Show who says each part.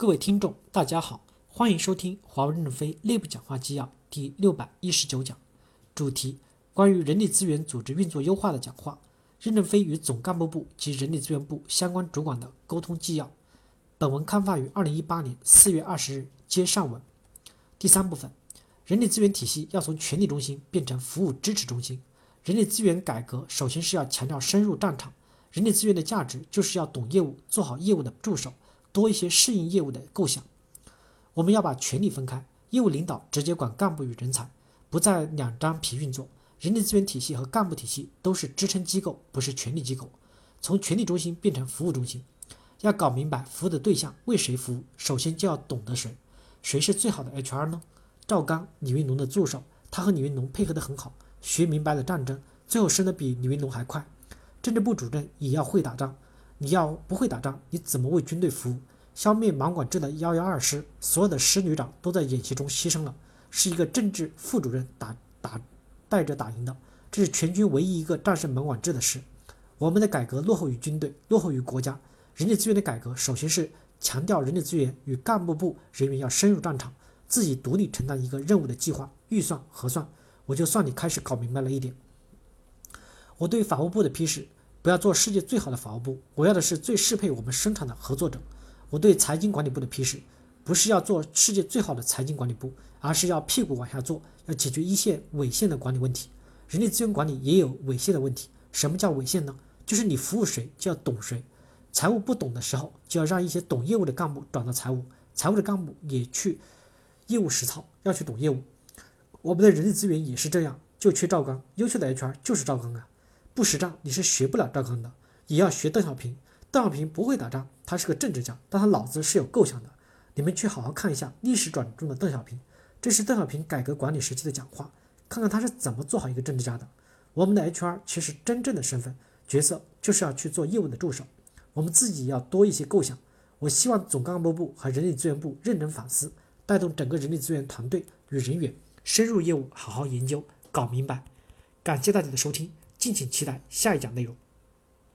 Speaker 1: 各位听众，大家好，欢迎收听华为任正非内部讲话纪要第六百一十九讲，主题关于人力资源组织运作优化的讲话。任正非与总干部部及人力资源部相关主管的沟通纪要。本文刊发于二零一八年四月二十日，接上文。第三部分，人力资源体系要从权力中心变成服务支持中心。人力资源改革首先是要强调深入战场。人力资源的价值就是要懂业务，做好业务的助手。多一些适应业务的构想，我们要把权力分开，业务领导直接管干部与人才，不再两张皮运作。人力资源体系和干部体系都是支撑机构，不是权力机构。从权力中心变成服务中心，要搞明白服务的对象为谁服务，首先就要懂得谁，谁是最好的 HR 呢？赵刚，李云龙的助手，他和李云龙配合得很好，学明白了战争，最后升得比李云龙还快。政治部主任也要会打仗。你要不会打仗，你怎么为军队服务？消灭盲管制的幺幺二师，所有的师旅长都在演习中牺牲了，是一个政治副主任打打带着打赢的，这是全军唯一一个战胜盲管制的师。我们的改革落后于军队，落后于国家。人力资源的改革，首先是强调人力资源与干部部人员要深入战场，自己独立承担一个任务的计划、预算、核算。我就算你开始搞明白了一点。我对法务部的批示。不要做世界最好的法务部，我要的是最适配我们生产的合作者。我对财经管理部的批示，不是要做世界最好的财经管理部，而是要屁股往下做，要解决一线尾线的管理问题。人力资源管理也有尾线的问题。什么叫尾线呢？就是你服务谁就要懂谁。财务不懂的时候，就要让一些懂业务的干部转到财务，财务的干部也去业务实操，要去懂业务。我们的人力资源也是这样，就缺赵刚，优秀的 HR 就是赵刚啊。不识账，你是学不了赵刚的，也要学邓小平。邓小平不会打仗，他是个政治家，但他脑子是有构想的。你们去好好看一下历史转中的邓小平，这是邓小平改革管理时期的讲话，看看他是怎么做好一个政治家的。我们的 HR 其实真正的身份角色就是要去做业务的助手，我们自己要多一些构想。我希望总干部部和人力资源部认真反思，带动整个人力资源团队与人员深入业务，好好研究，搞明白。感谢大家的收听。敬请期待下一讲内容。